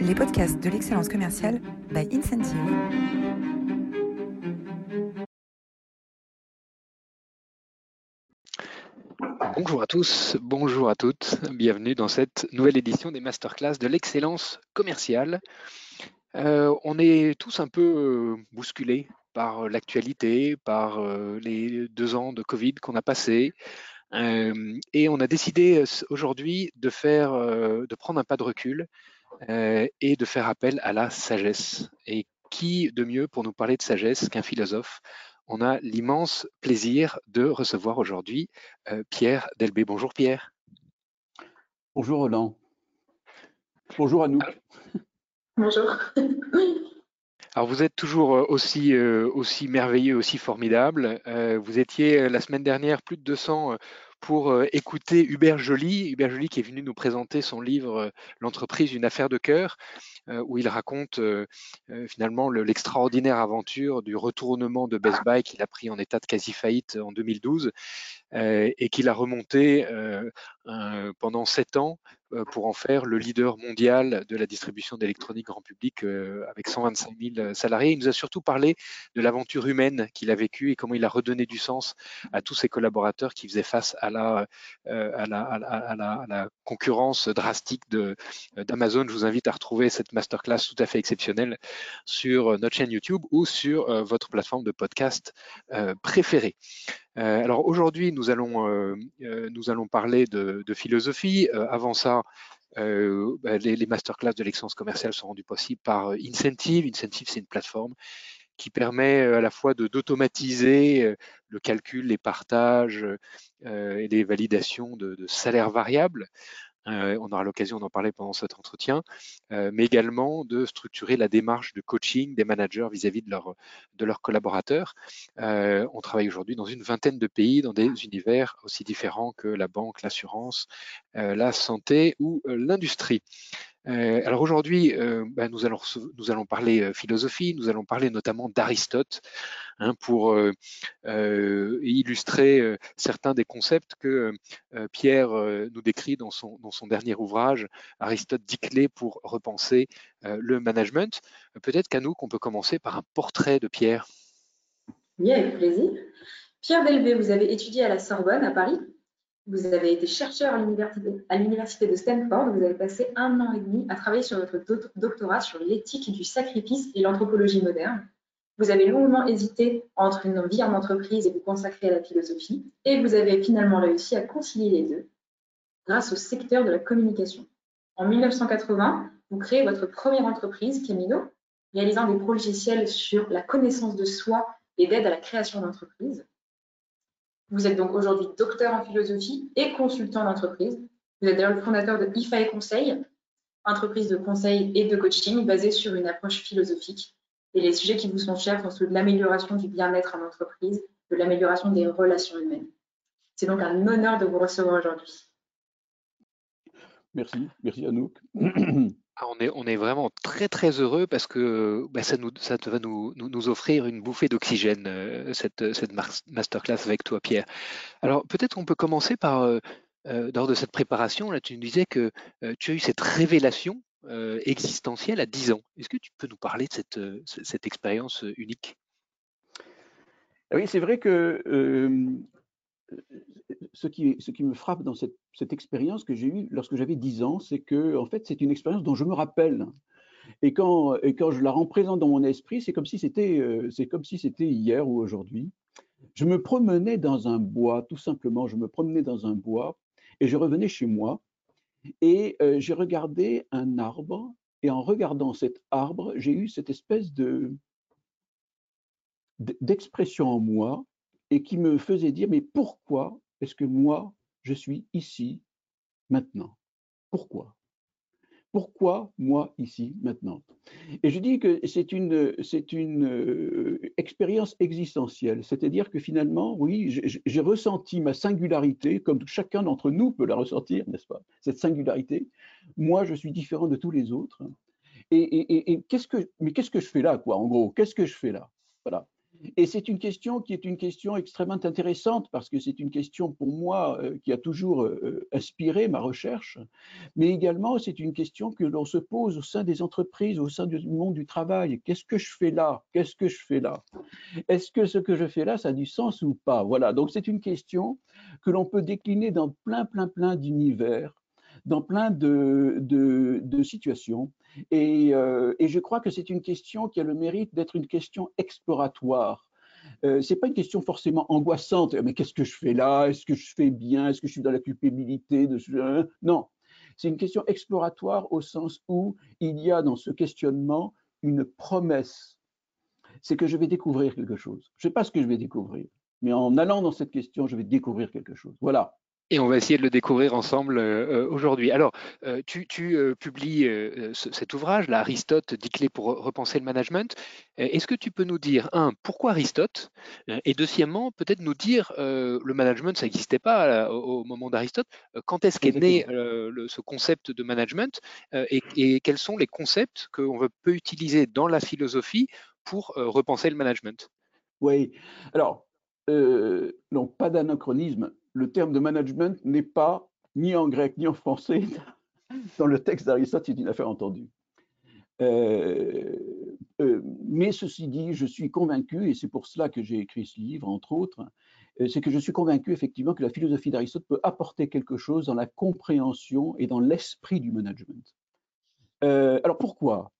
les podcasts de l'excellence commerciale by Incentive. Bonjour à tous, bonjour à toutes, bienvenue dans cette nouvelle édition des masterclass de l'excellence commerciale. Euh, on est tous un peu euh, bousculés par l'actualité, par euh, les deux ans de Covid qu'on a passés, et on a décidé aujourd'hui de faire, de prendre un pas de recul et de faire appel à la sagesse. Et qui de mieux pour nous parler de sagesse qu'un philosophe? On a l'immense plaisir de recevoir aujourd'hui Pierre Delbé. Bonjour Pierre. Bonjour Roland. Bonjour Anouk. Bonjour. Alors vous êtes toujours aussi, aussi merveilleux, aussi formidable. vous étiez la semaine dernière plus de 200 pour écouter Hubert Joly. Hubert Joly qui est venu nous présenter son livre L'entreprise, une affaire de cœur, où il raconte finalement l'extraordinaire aventure du retournement de Best Buy qu'il a pris en état de quasi-faillite en 2012 et qu'il a remonté pendant sept ans pour en faire le leader mondial de la distribution d'électronique grand public avec 125 000 salariés. Il nous a surtout parlé de l'aventure humaine qu'il a vécue et comment il a redonné du sens à tous ses collaborateurs qui faisaient face à la, à la concurrence drastique d'Amazon. Je vous invite à retrouver cette masterclass tout à fait exceptionnelle sur notre chaîne YouTube ou sur votre plateforme de podcast préférée. Euh, alors aujourd'hui, nous allons, euh, euh, nous allons parler de, philosophie. avant ça, bah, les, les, masterclass de l'excellence commerciale sont rendus possibles par Incentive. Incentive, c'est une plateforme qui permet à la fois d'automatiser le calcul, les partages et les validations de, de salaires variables euh, on aura l'occasion d'en parler pendant cet entretien, euh, mais également de structurer la démarche de coaching des managers vis-à-vis de, leurs collaborateurs. Euh, on travaille aujourd'hui dans une vingtaine de pays, dans des univers aussi différents que la banque, l'assurance, la santé ou l'industrie. Euh, alors aujourd'hui, euh, bah, nous, allons, parler euh, philosophie, nous allons parler notamment d'Aristote hein, pour illustrer certains des concepts que Pierre nous décrit dans son, dernier ouvrage, Aristote dit clés pour repenser le management. Peut-être qu'à nous qu'on peut commencer par un portrait de Pierre. Oui, avec plaisir. Pierre Delvé, vous avez étudié à la Sorbonne à Paris vous avez été chercheur à l'université de Stanford. Vous avez passé un an et demi à travailler sur votre doctorat sur l'éthique du sacrifice et l'anthropologie moderne. Vous avez longuement hésité entre une vie en entreprise et vous consacrer à la philosophie. Et vous avez finalement réussi à concilier les deux grâce au secteur de la communication. En 1980, vous créez votre première entreprise, Camino, réalisant des logiciels sur la connaissance de soi et d'aide à la création d'entreprises. Vous êtes donc aujourd'hui docteur en philosophie et consultant d'entreprise. Vous êtes d'ailleurs le fondateur de IFAE Conseil, entreprise de conseil et de coaching basée sur une approche philosophique. Et les sujets qui vous sont chers sont ceux de l'amélioration du bien-être en entreprise, de l'amélioration des relations humaines. C'est donc un honneur de vous recevoir aujourd'hui. Merci, merci Anouk. Ah, on, est, vraiment très très heureux parce que bah, ça, va nous, offrir une bouffée d'oxygène, euh, cette, masterclass avec toi Pierre. Alors peut-être on peut commencer par, euh, euh, lors de cette préparation, là tu nous disais que tu as eu cette révélation existentielle à 10 ans. Est-ce que tu peux nous parler de cette, cette expérience unique? Ah Oui, c'est vrai que ce qui, me frappe dans cette, expérience que j'ai eue lorsque j'avais 10 ans, c'est que en fait, c'est une expérience dont je me rappelle. Et quand, je la rends présente dans mon esprit, c'est comme si c'était euh, c'est comme si c'était hier ou aujourd'hui. Je me promenais dans un bois, tout simplement, je me promenais dans un bois et je revenais chez moi et euh, j'ai regardé un arbre et en regardant cet arbre, j'ai eu cette espèce de d'expression en moi et qui me faisait dire, mais pourquoi est-ce que moi, je suis ici, maintenant? Pourquoi? Pourquoi moi ici maintenant? Et je dis que c'est une, c'est une euh, expérience existentielle, c'est-à-dire que finalement, oui, j'ai ressenti ma singularité, comme chacun d'entre nous peut la ressentir, n'est-ce pas? Cette singularité. Moi, je suis différent de tous les autres. Et, et, qu'est-ce que, mais qu'est-ce que je fais là, quoi En gros, qu'est-ce que je fais là? Voilà. Et c'est une question qui est une question extrêmement intéressante parce que c'est une question pour moi euh, qui a toujours euh, inspiré ma recherche, mais également c'est une question que l'on se pose au sein des entreprises, au sein du monde du travail. Qu'est-ce que je fais là? Qu'est-ce que je fais là? Est-ce que ce que je fais là, ça a du sens ou pas? Voilà, donc c'est une question que l'on peut décliner dans plein, plein, plein d'univers dans plein de, de, situations. Et, euh, et, je crois que c'est une question qui a le mérite d'être une question exploratoire. Euh, c'est pas une question forcément angoissante. Mais qu'est-ce que je fais là? Est-ce que je fais bien? Est-ce que je suis dans la culpabilité de ce... Non, c'est une question exploratoire au sens où il y a dans ce questionnement une promesse. C'est que je vais découvrir quelque chose. Je ne sais pas ce que je vais découvrir, mais en allant dans cette question, je vais découvrir quelque chose. Voilà. Et on va essayer de le découvrir ensemble euh, aujourd'hui. Alors, euh, tu, euh, publies cet ouvrage, là, Aristote, 10 clés pour repenser le management. Est-ce que tu peux nous dire, un, pourquoi Aristote Et deuxièmement, peut-être nous dire, le management, ça n'existait pas au, moment d'Aristote. Quand est-ce qu'est né ce concept de management et, et, quels sont les concepts qu'on peut utiliser dans la philosophie pour repenser le management? Oui, alors, donc pas d'anachronisme le terme de management n'est pas ni en grec ni en français dans le texte d'Aristote, c'est une affaire entendue. Euh, euh, mais ceci dit, je suis convaincu, et c'est pour cela que j'ai écrit ce livre, entre autres, euh, c'est que je suis convaincu effectivement que la philosophie d'Aristote peut apporter quelque chose dans la compréhension et dans l'esprit du management. alors pourquoi?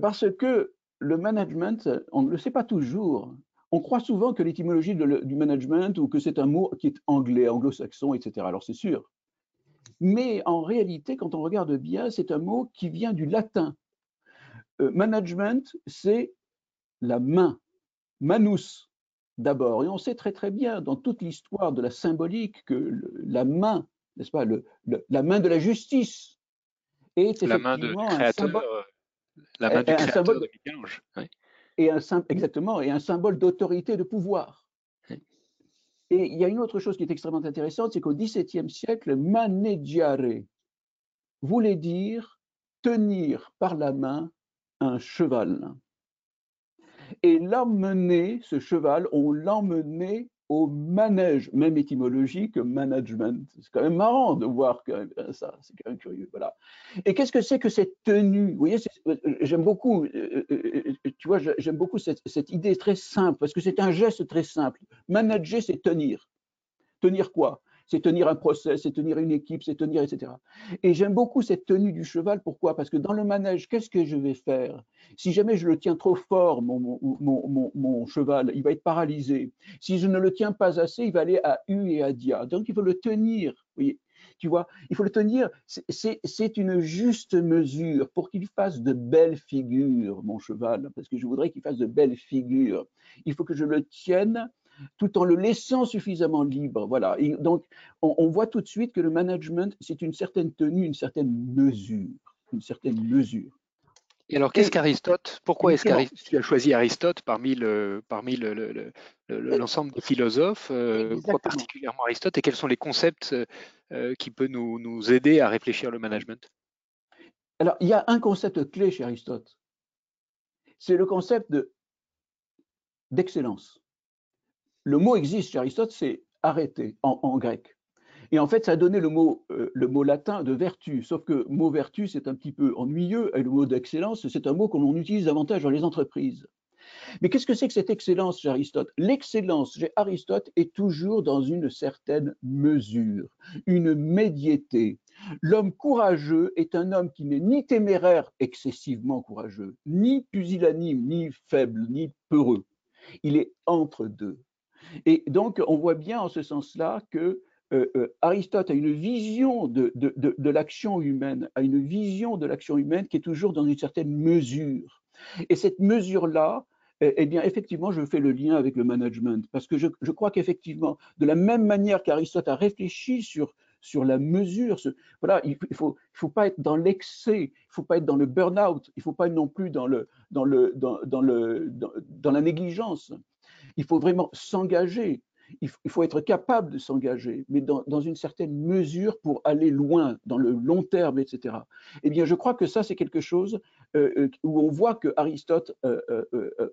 Parce que le management, on ne le sait pas toujours, on croit souvent que l'étymologie du management ou que c'est un mot qui est anglais, anglo-saxon, etc. Alors c'est sûr. Mais en réalité, quand on regarde bien, c'est un mot qui vient du latin. Euh, management, c'est la main, manus d'abord. Et on sait très très bien dans toute l'histoire de la symbolique que la main, n'est-ce pas, la main de la justice est la main de créateur, la main du créateur de Michel-Ange et un, exactement, et un symbole d'autorité de pouvoir. Et il y a une autre chose qui est extrêmement intéressante, c'est qu'au XVIIe siècle, maneggiare voulait dire tenir par la main un cheval. Et l'emmener, ce cheval, on l'emmenait au manège, même étymologie que management. C'est quand même marrant de voir euh, ça, c'est quand même curieux. Voilà. Et qu'est-ce que c'est que cette tenue? Vous voyez, euh, j'aime beaucoup, euh, tu vois, j'aime beaucoup cette, idée très simple, parce que c'est un geste très simple. Manager, c'est tenir. Tenir quoi? C'est tenir un procès, c'est tenir une équipe, c'est tenir, etc. Et j'aime beaucoup cette tenue du cheval. Pourquoi? Parce que dans le manège, qu'est-ce que je vais faire? Si jamais je le tiens trop fort, mon, mon, cheval, il va être paralysé. Si je ne le tiens pas assez, il va aller à U et à Dia. Donc il faut le tenir. Oui, tu vois, il faut le tenir. C'est une juste mesure pour qu'il fasse de belles figures, mon cheval, parce que je voudrais qu'il fasse de belles figures. Il faut que je le tienne tout en le laissant suffisamment libre. Voilà. donc, on, voit tout de suite que le management, c'est une certaine tenue, une certaine mesure, une certaine mesure. Et alors, qu'est-ce qu'Aristote? Pourquoi est-ce que tu as choisi Aristote parmi le, parmi l'ensemble des philosophes euh, Pourquoi particulièrement Aristote? Et quels sont les concepts euh, qui peuvent nous, nous aider à réfléchir le management? Alors, il y a un concept clé chez Aristote. C'est le concept de d'excellence le mot existe chez Aristote, c'est arrêter en, grec. Et en fait, ça a donné le mot, euh, le mot latin de vertu, sauf que mot vertu, c'est un petit peu ennuyeux, et le mot d'excellence, c'est un mot qu'on utilise davantage dans les entreprises. Mais qu'est-ce que c'est que cette excellence chez Aristote? L'excellence chez Aristote est toujours dans une certaine mesure, une médiété. L'homme courageux est un homme qui n'est ni téméraire, excessivement courageux, ni pusillanime, ni faible, ni peureux. Il est entre deux. Et donc, on voit bien en ce sens-là que euh, euh, Aristote a une vision de, l'action humaine, a une vision de l'action humaine qui est toujours dans une certaine mesure. Et cette mesure-là, eh, eh bien, effectivement, je fais le lien avec le management, parce que je, crois qu'effectivement, de la même manière qu'Aristote a réfléchi sur, sur la mesure, voilà, il ne faut, faut pas être dans l'excès, il ne faut pas être dans le burn-out, il ne faut pas être non plus dans, le, dans, le, dans, le, dans la négligence il faut vraiment s'engager. il, faut être capable de s'engager, mais dans, une certaine mesure pour aller loin, dans le long terme, etc. Eh bien, je crois que ça, c'est quelque chose euh, euh, où on voit que Aristote euh,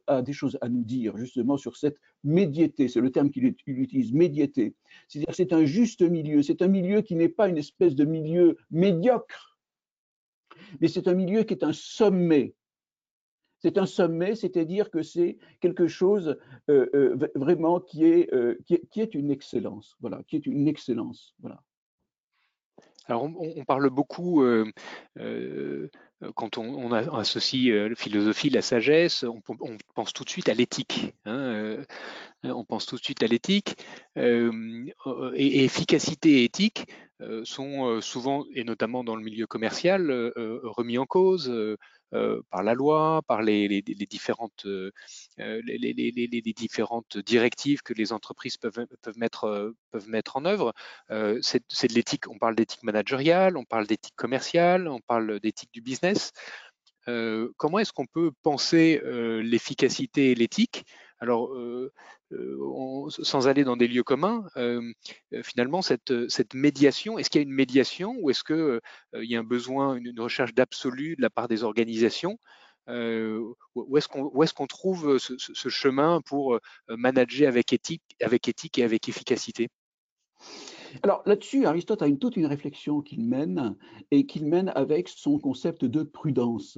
a des choses à nous dire, justement, sur cette médiété. C'est le terme qu'il utilise, médiété. C'est-à-dire, c'est un juste milieu. C'est un milieu qui n'est pas une espèce de milieu médiocre, mais c'est un milieu qui est un sommet c'est un sommet, c'est-à-dire que c'est quelque chose euh, euh, vraiment qui est, euh, qui est, une excellence, voilà, qui est une excellence, voilà. Alors, on, parle beaucoup, quand on, associe la philosophie, la sagesse, on, pense tout de suite à l'éthique. Hein, on pense tout de suite à l'éthique. et, efficacité et éthique sont souvent, et notamment dans le milieu commercial, remis en cause. Euh, par la loi, par les, différentes, euh, directives que les entreprises peuvent, peuvent, mettre, peuvent mettre en œuvre. Euh, c'est de l'éthique, on parle d'éthique managériale, on parle d'éthique commerciale, on parle d'éthique du business. comment est-ce qu'on peut penser l'efficacité et l'éthique alors, sans aller dans des lieux communs, finalement, cette, médiation, est-ce qu'il y a une médiation ou est-ce qu'il il y a un besoin, une, recherche d'absolu de la part des organisations Où est-ce qu'on trouve ce, chemin pour manager avec éthique, avec éthique et avec efficacité? Alors là-dessus, Aristote a une, toute une réflexion qu'il mène et qu'il mène avec son concept de prudence.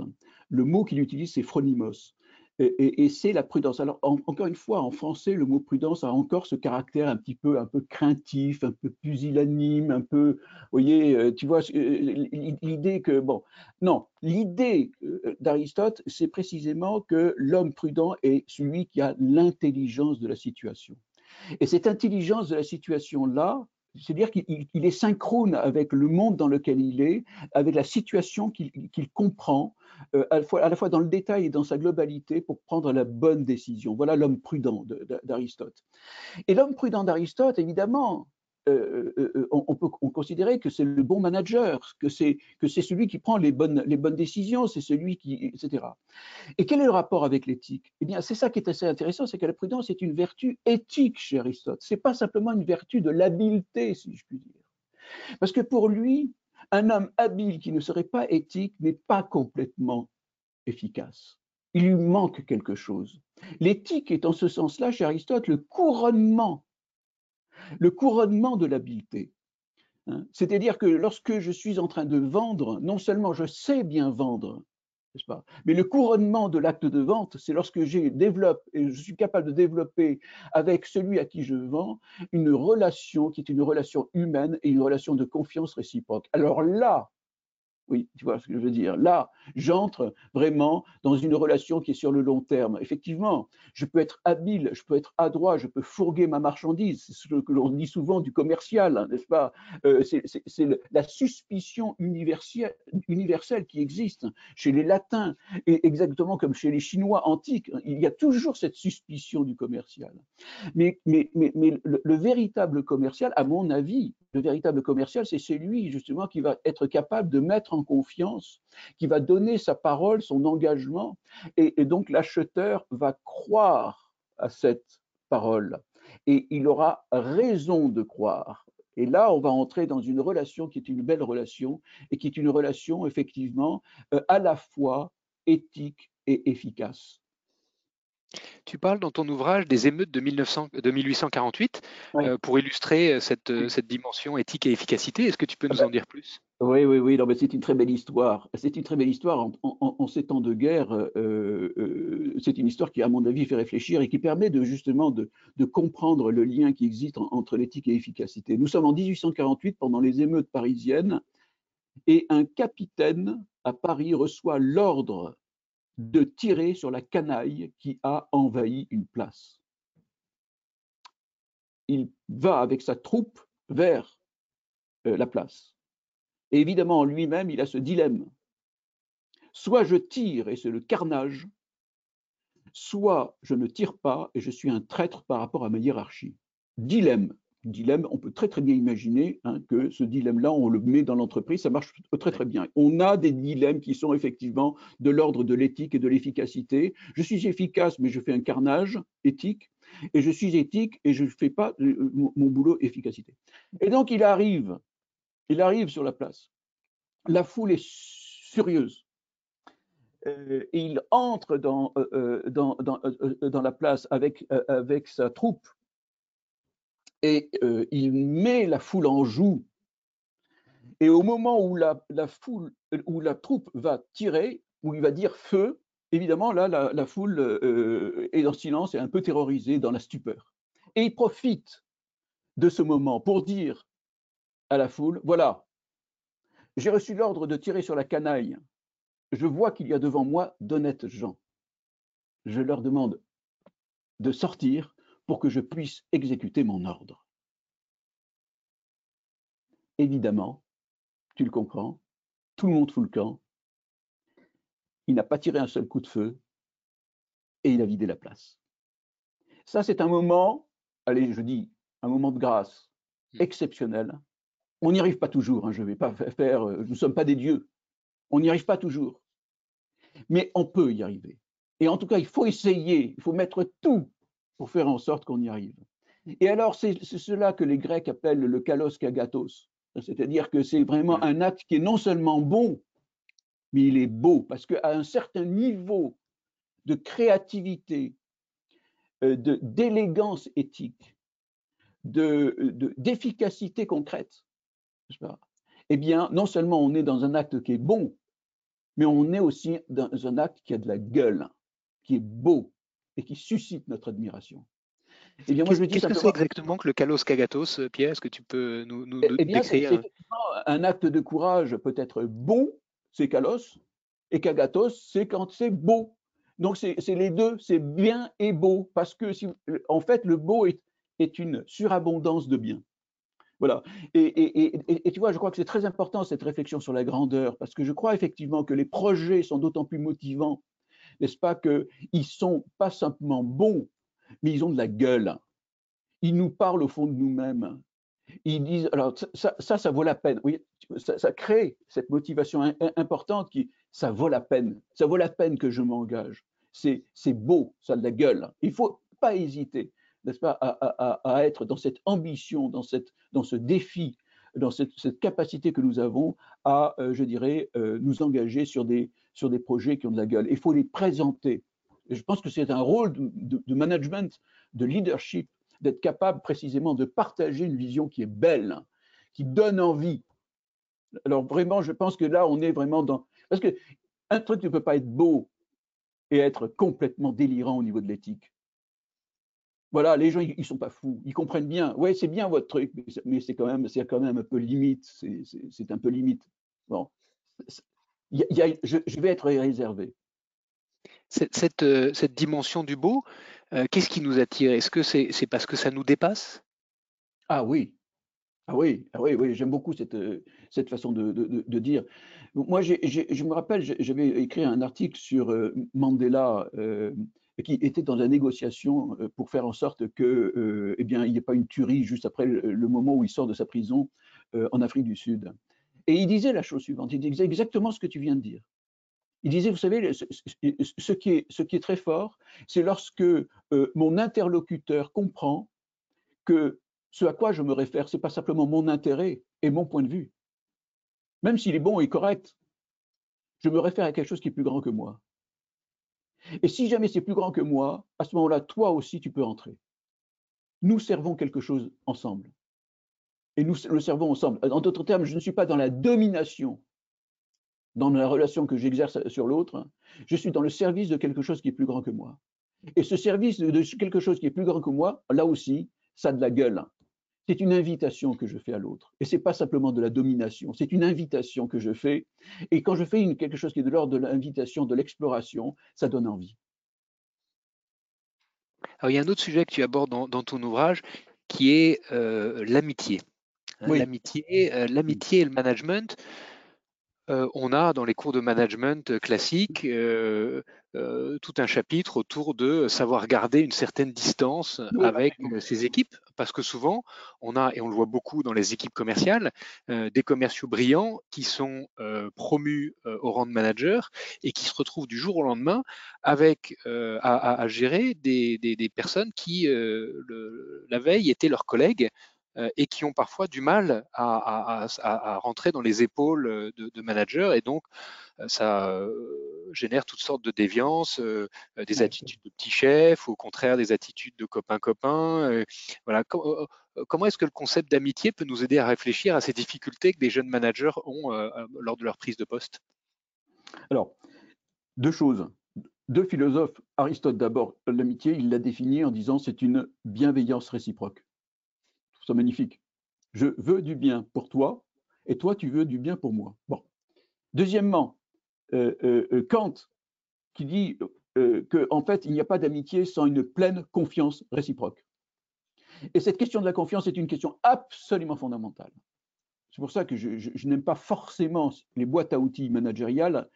Le mot qu'il utilise, c'est phronimos et, c'est la prudence. Alors, encore une fois, en français, le mot prudence a encore ce caractère un petit peu, un peu craintif, un peu pusillanime, un peu, vous voyez, euh, tu vois, euh, l'idée que, bon, non, l'idée euh, d'Aristote, c'est précisément que l'homme prudent est celui qui a l'intelligence de la situation. Et cette intelligence de la situation-là, c'est-à-dire qu'il est synchrone avec le monde dans lequel il est, avec la situation qu'il comprend, euh, à, la fois, à, la fois, dans le détail et dans sa globalité pour prendre la bonne décision. Voilà l'homme prudent d'Aristote. Et l'homme prudent d'Aristote, évidemment, euh, euh, on, peut considérer que c'est le bon manager, que c'est celui qui prend les bonnes, les bonnes décisions, c'est celui qui, etc. Et quel est le rapport avec l'éthique? Eh bien, c'est ça qui est assez intéressant, c'est que la prudence est une vertu éthique chez Aristote. C'est pas simplement une vertu de l'habileté, si je puis dire. Parce que pour lui, un homme habile qui ne serait pas éthique n'est pas complètement efficace. Il lui manque quelque chose. L'éthique est en ce sens-là, chez Aristote, le couronnement, le couronnement de l'habileté. Hein. C'est-à-dire que lorsque je suis en train de vendre, non seulement je sais bien vendre, mais le couronnement de l'acte de vente, c'est lorsque je développe et je suis capable de développer avec celui à qui je vends une relation qui est une relation humaine et une relation de confiance réciproque. Alors là, oui, tu vois ce que je veux dire. Là, j'entre vraiment dans une relation qui est sur le long terme. Effectivement, je peux être habile, je peux être adroit, je peux fourguer ma marchandise. C'est ce que l'on dit souvent du commercial, hein, n'est-ce pas? Euh, C'est la suspicion universelle, qui existe chez les latins, et exactement comme chez les Chinois antiques. Il y a toujours cette suspicion du commercial. Mais le, le véritable commercial, à mon avis, le véritable commercial, c'est celui justement qui va être capable de mettre en confiance, qui va donner sa parole, son engagement, et, donc l'acheteur va croire à cette parole et il aura raison de croire. Et là, on va entrer dans une relation qui est une belle relation et qui est une relation effectivement euh, à la fois éthique et efficace. Tu parles dans ton ouvrage des émeutes de, 1848 euh, pour illustrer euh, cette, dimension éthique et efficacité. Est-ce que tu peux nous en dire plus? Oui, oui, oui. c'est une très belle histoire. C'est une très belle histoire. En, ces temps de guerre, c'est une histoire qui, à mon avis, fait réfléchir et qui permet de justement de, comprendre le lien qui existe entre l'éthique et l'efficacité. Nous sommes en 1848 pendant les émeutes parisiennes et un capitaine à Paris reçoit l'ordre de tirer sur la canaille qui a envahi une place. Il va avec sa troupe vers euh, la place. Et évidemment, lui-même, il a ce dilemme. Soit je tire et c'est le carnage, soit je ne tire pas et je suis un traître par rapport à ma hiérarchie. Dilemme, dilemme, on peut très très bien imaginer hein, que ce dilemme-là, on le met dans l'entreprise, ça marche très très bien. On a des dilemmes qui sont effectivement de l'ordre de l'éthique et de l'efficacité. Je suis efficace, mais je fais un carnage éthique, et je suis éthique et je ne fais pas euh, mon boulot efficacité. Et donc il arrive, il arrive sur la place. La foule est furieuse. Euh, il entre dans, euh, dans, dans, dans, la place avec, avec sa troupe et il met la foule en joue. Et au moment où la, la, foule, où la troupe va tirer, où il va dire feu, évidemment, là, la, foule est dans le silence et un peu terrorisée, dans la stupeur. Et il profite de ce moment pour dire à la foule, voilà, j'ai reçu l'ordre de tirer sur la canaille. Je vois qu'il y a devant moi d'honnêtes gens. Je leur demande de sortir pour que je puisse exécuter mon ordre. Évidemment, tu le comprends, tout le monde fout le camp, il n'a pas tiré un seul coup de feu et il a vidé la place. Ça, c'est un moment, allez, je dis, un moment de grâce mmh. exceptionnel. On n'y arrive pas toujours, hein, je ne vais pas faire, euh, nous ne sommes pas des dieux, on n'y arrive pas toujours. Mais on peut y arriver. Et en tout cas, il faut essayer, il faut mettre tout pour faire en sorte qu'on y arrive. Et alors, c'est cela que les Grecs appellent le kalos kagatos. C'est-à-dire que c'est vraiment un acte qui est non seulement bon, mais il est beau, parce qu'à un certain niveau de créativité, euh, d'élégance éthique, d'efficacité de, concrète, eh bien, non seulement on est dans un acte qui est bon, mais on est aussi dans un acte qui a de la gueule, qui est beau et qui suscite notre admiration. Eh bien, moi, je Qu'est-ce que c'est exactement que le kalos kagatos, Pierre? Est-ce que tu peux nous, nous eh, eh bien, décrire c'est, un acte de courage peut être bon, c'est kalos, et kagatos, c'est quand c'est beau. Donc, c'est, les deux, c'est bien et beau, parce que, si, en fait, le beau est, est une surabondance de bien. Voilà. Et, et, et, tu vois, je crois que c'est très important cette réflexion sur la grandeur, parce que je crois effectivement que les projets sont d'autant plus motivants, n'est-ce pas, qu'ils sont pas simplement bons, mais ils ont de la gueule. Ils nous parlent au fond de nous-mêmes. Ils disent, alors ça, ça, ça vaut la peine. Oui, ça, crée cette motivation importante qui, ça vaut la peine. Ça vaut la peine que je m'engage. C'est beau, ça a de la gueule. Il faut pas hésiter, n'est-ce pas, à, être dans cette ambition, dans, cette, dans ce défi, dans cette, capacité que nous avons à, euh, je dirais, euh, nous engager sur des, sur des projets qui ont de la gueule. Il faut les présenter. Et je pense que c'est un rôle de, management, de leadership, d'être capable précisément de partager une vision qui est belle, qui donne envie. Alors vraiment, je pense que là, on est vraiment dans... Parce que un truc ne peut pas être beau et être complètement délirant au niveau de l'éthique. Voilà, les gens, ils ne sont pas fous, ils comprennent bien. Ouais, c'est bien votre truc, mais c'est quand même, c'est quand même un peu limite. C'est un peu limite. Bon, y a, je, je vais être réservé cette, euh, cette, dimension du beau, euh, qu'est-ce qui nous attire? Est-ce que c'est parce que ça nous dépasse? Ah oui, ah oui, ah oui, oui j'aime beaucoup cette, euh, cette façon de, de, dire. Moi, je me rappelle, j'avais écrit un article sur Mandela qui était dans la négociation pour faire en sorte que, eh bien, il n'y ait pas une tuerie juste après le, moment où il sort de sa prison en Afrique du Sud. Et il disait la chose suivante, il disait exactement ce que tu viens de dire. Il disait, vous savez, ce qui est, très fort, c'est lorsque euh, mon interlocuteur comprend que ce à quoi je me réfère, ce n'est pas simplement mon intérêt et mon point de vue. Même s'il est bon et correct, je me réfère à quelque chose qui est plus grand que moi. Et si jamais c'est plus grand que moi, à ce moment-là, toi aussi, tu peux entrer. Nous servons quelque chose ensemble. Et nous le servons ensemble. En d'autres termes, je ne suis pas dans la domination dans la relation que j'exerce sur l'autre, je suis dans le service de quelque chose qui est plus grand que moi. Et ce service de quelque chose qui est plus grand que moi, là aussi, ça a de la gueule. C'est une invitation que je fais à l'autre. Et ce n'est pas simplement de la domination, c'est une invitation que je fais. Et quand je fais une, quelque chose qui est de l'ordre de l'invitation, de l'exploration, ça donne envie. Alors, il y a un autre sujet que tu abordes dans, ton ouvrage qui est euh, l'amitié. L'amitié, euh, l'amitié et le management. Euh, on a dans les cours de management classiques euh, euh, tout un chapitre autour de savoir garder une certaine distance avec ses équipes parce que souvent, on a, et on le voit beaucoup dans les équipes commerciales, des commerciaux brillants qui sont promus au rang de manager et qui se retrouvent du jour au lendemain avec à, gérer des, personnes qui, la veille, étaient leurs collègues et qui ont parfois du mal à, rentrer dans les épaules de, de managers et donc ça génère toutes sortes de déviances, des attitudes de petits chefs, ou au contraire des attitudes de copains-copains. voilà. Comment est-ce que le concept d'amitié peut nous aider à réfléchir à ces difficultés que des jeunes managers ont lors de leur prise de poste? Alors, deux choses. Deux philosophes, Aristote d'abord, l'amitié, il l'a défini en disant c'est une bienveillance réciproque. C'est magnifique. Je veux du bien pour toi et toi tu veux du bien pour moi. Bon. Deuxièmement, euh, euh, euh, Kant qui dit qu'en en fait, il n'y a pas d'amitié sans une pleine confiance réciproque. Et cette question de la confiance est une question absolument fondamentale. C'est pour ça que je, n'aime pas forcément les boîtes à outils managériales.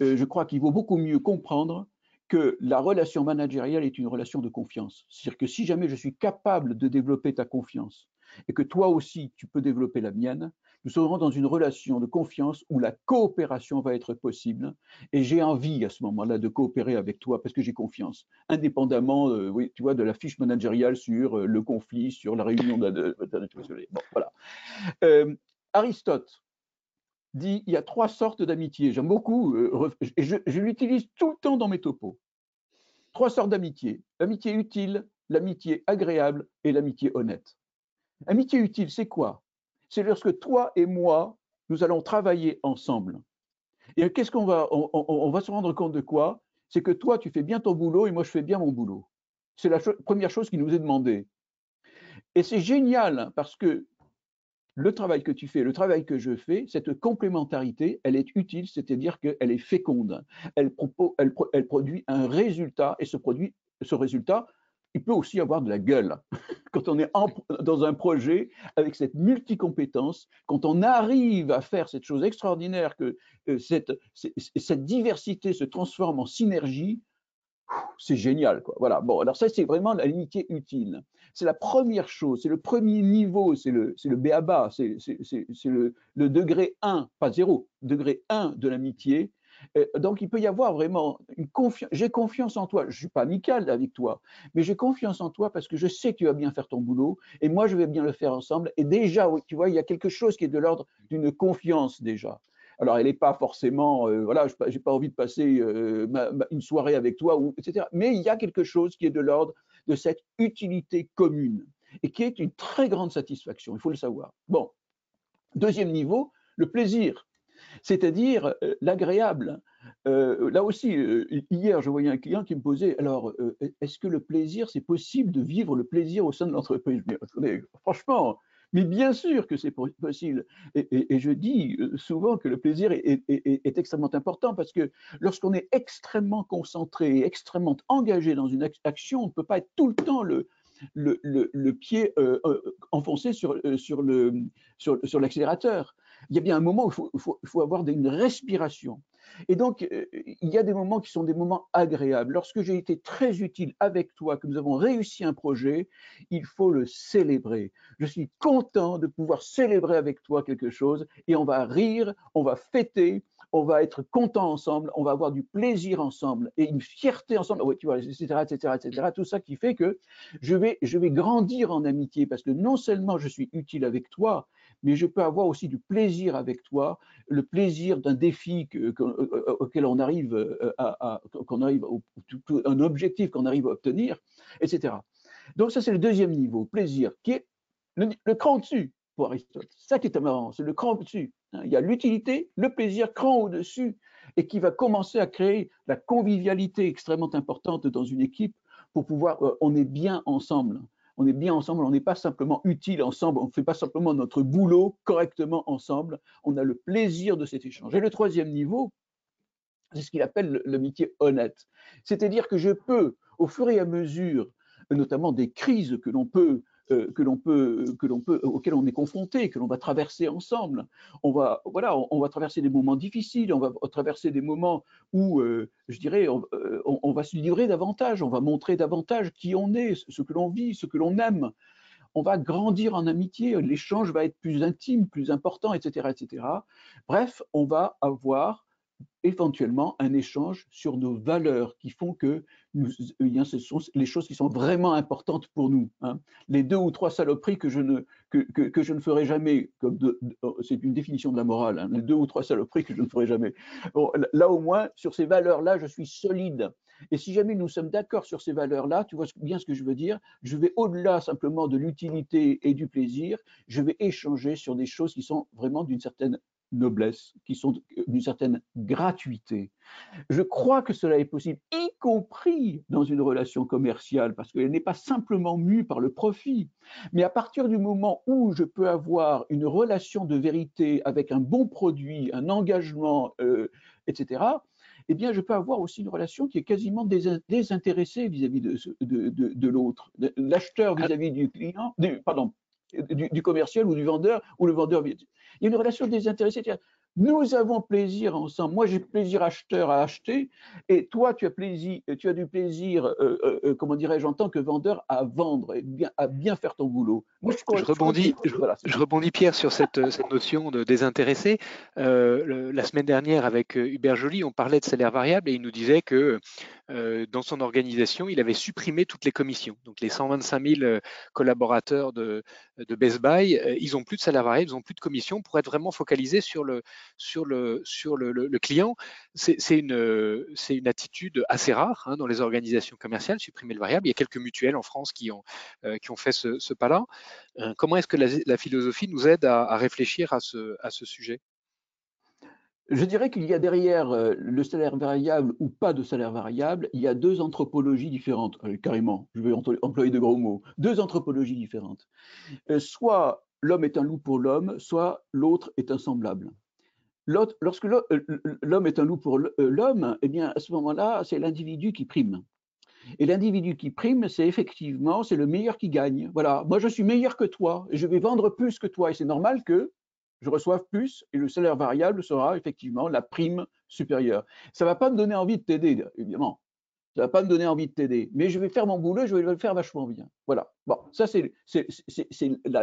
je crois qu'il vaut beaucoup mieux comprendre que la relation managériale est une relation de confiance. C'est-à-dire que si jamais je suis capable de développer ta confiance et que toi aussi tu peux développer la mienne, nous serons dans une relation de confiance où la coopération va être possible. Et j'ai envie à ce moment-là de coopérer avec toi parce que j'ai confiance, indépendamment, euh, tu vois, de la fiche managériale sur euh, le conflit, sur la réunion de. bon, voilà. Euh, Aristote dit il y a trois sortes d'amitié. J'aime beaucoup et je, je l'utilise tout le temps dans mes topos. Trois sortes d'amitié l'amitié utile, l'amitié agréable et l'amitié honnête. Amitié utile, c'est quoi? C'est lorsque toi et moi, nous allons travailler ensemble. Et qu'est-ce qu'on va, on, va se rendre compte de quoi? C'est que toi, tu fais bien ton boulot et moi, je fais bien mon boulot. C'est la première chose qui nous est demandée. Et c'est génial parce que le travail que tu fais, le travail que je fais, cette complémentarité, elle est utile, c'est-à-dire qu'elle est féconde. Elle, produit un résultat et ce, produit, ce résultat, il peut aussi avoir de la gueule. Quand on est dans un projet avec cette multicompétence, quand on arrive à faire cette chose extraordinaire, que euh, cette, diversité se transforme en synergie, c'est génial. Voilà. Bon, alors ça, c'est vraiment l'amitié utile. C'est la première chose, c'est le premier niveau, c'est le, le BABA, c'est le, le degré 1, pas 0, degré 1 de l'amitié donc, il peut y avoir vraiment une confiance. J'ai confiance en toi. Je suis pas amical avec toi, mais j'ai confiance en toi parce que je sais que tu vas bien faire ton boulot et moi, je vais bien le faire ensemble. Et déjà, tu vois, il y a quelque chose qui est de l'ordre d'une confiance déjà. Alors, elle n'est pas forcément, euh, voilà, je n'ai pas envie de passer euh, une soirée avec toi, ou, etc. Mais il y a quelque chose qui est de l'ordre de cette utilité commune et qui est une très grande satisfaction, il faut le savoir. Bon, deuxième niveau, le plaisir c'est-à-dire euh, l'agréable. Euh, là aussi, euh, hier, je voyais un client qui me posait, alors, est-ce que le plaisir, c'est possible de vivre le plaisir au sein de l'entreprise? Franchement, mais bien sûr que c'est possible. Et, je dis souvent que le plaisir est, extrêmement important parce que lorsqu'on est extrêmement concentré, extrêmement engagé dans une action, on ne peut pas être tout le temps le, pied enfoncé sur l'accélérateur il y a bien un moment où il faut, avoir une respiration. Et donc, euh, il y a des moments qui sont des moments agréables. Lorsque j'ai été très utile avec toi, que nous avons réussi un projet, il faut le célébrer. Je suis content de pouvoir célébrer avec toi quelque chose et on va rire, on va fêter, on va être content ensemble, on va avoir du plaisir ensemble et une fierté ensemble, tu vois, etc., etc., etc. Tout ça qui fait que je vais, je vais grandir en amitié parce que non seulement je suis utile avec toi, mais je peux avoir aussi du plaisir avec toi, le plaisir d'un défi euh, euh, auquel on arrive euh, à, qu'on arrive, un objectif qu'on arrive à obtenir, etc. Donc ça c'est le deuxième niveau, plaisir, qui est le, cran au-dessus pour Aristote. Ça qui est marrant, c'est le cran au-dessus. Hein. Il y a l'utilité, le plaisir, cran au-dessus, et qui va commencer à créer la convivialité extrêmement importante dans une équipe pour pouvoir, on est bien ensemble on est bien ensemble, on n'est pas simplement utile ensemble, on ne fait pas simplement notre boulot correctement ensemble, on a le plaisir de cet échange. Et le troisième niveau, c'est ce qu'il appelle l'amitié honnête. C'est-à-dire que je peux, au fur et à mesure, notamment des crises que l'on peut euh, que l'on peut, que l'on peut, auquel on est confronté, que l'on va traverser ensemble. On va, voilà, on, va traverser des moments difficiles, on va traverser des moments où, euh, je dirais, euh, on, va se livrer davantage, on va montrer davantage qui on est, ce que l'on vit, ce que l'on aime. on va grandir en amitié, l'échange va être plus intime, plus important, etc., etc. Bref, on va avoir éventuellement un échange sur nos valeurs qui font que nous, eh ce sont les choses qui sont vraiment importantes pour nous. Hein. Les deux ou trois saloperies que je ne, que, que, je ne ferai jamais, oh, c'est une définition de la morale, hein, les deux ou trois saloperies que je ne ferai jamais. là au moins, sur ces valeurs-là, je suis solide. Et si jamais nous sommes d'accord sur ces valeurs-là, tu vois bien ce que je veux dire, je vais au-delà simplement de l'utilité et du plaisir, je vais échanger sur des choses qui sont vraiment d'une certaine noblesse, qui sont d'une certaine gratuité. Je crois que cela est possible, y compris dans une relation commerciale, parce qu'elle n'est pas simplement mue par le profit. Mais à partir du moment où je peux avoir une relation de vérité avec un bon produit, un engagement, euh, etc., eh bien, je peux avoir aussi une relation qui est quasiment désintéressée vis-à-vis de, de, de, l'autre, l'acheteur vis-à-vis du client, pardon, du, du, commercial ou du vendeur, ou le vendeur il y a une relation désintéressée. Nous avons plaisir ensemble. Moi, j'ai plaisir acheteur à acheter, et toi, tu as plaisir, tu as du plaisir, euh, euh, euh, comment dirais-je, en tant que vendeur, à vendre et bien, à bien faire ton boulot. Moi, je, rebondis, je, rebondis, Pierre, sur cette, cette notion de désintéressé. la semaine dernière, avec Hubert Joly, on parlait de salaire variable et il nous disait que dans son organisation, il avait supprimé toutes les commissions. Donc, les 125 000 collaborateurs de, de Best Buy, ils n'ont plus de variable, ils n'ont plus de commissions pour être vraiment focalisés sur le sur le, sur le, le, client, c'est une, une attitude assez rare hein, dans les organisations commerciales, supprimer le variable. Il y a quelques mutuelles en France qui ont, euh, qui ont fait ce, ce pas-là. Euh, comment est-ce que la, la, philosophie nous aide à, à réfléchir à ce, à ce sujet? Je dirais qu'il y a derrière euh, le salaire variable ou pas de salaire variable, il y a deux anthropologies différentes, carrément, je vais employer de gros mots, deux anthropologies différentes. soit l'homme est un loup pour l'homme, soit l'autre est un semblable lorsque euh, l'homme est un loup pour euh, l'homme, eh bien, à ce moment-là, c'est l'individu qui prime. Et l'individu qui prime, c'est effectivement, c'est le meilleur qui gagne. Voilà, moi je suis meilleur que toi, et je vais vendre plus que toi, et c'est normal que je reçoive plus, et le salaire variable sera effectivement la prime supérieure. Ça ne va pas me donner envie de t'aider, évidemment ça va pas me donner envie de t'aider, mais je vais faire mon boulot, je vais le faire vachement bien. Voilà. Bon, ça c'est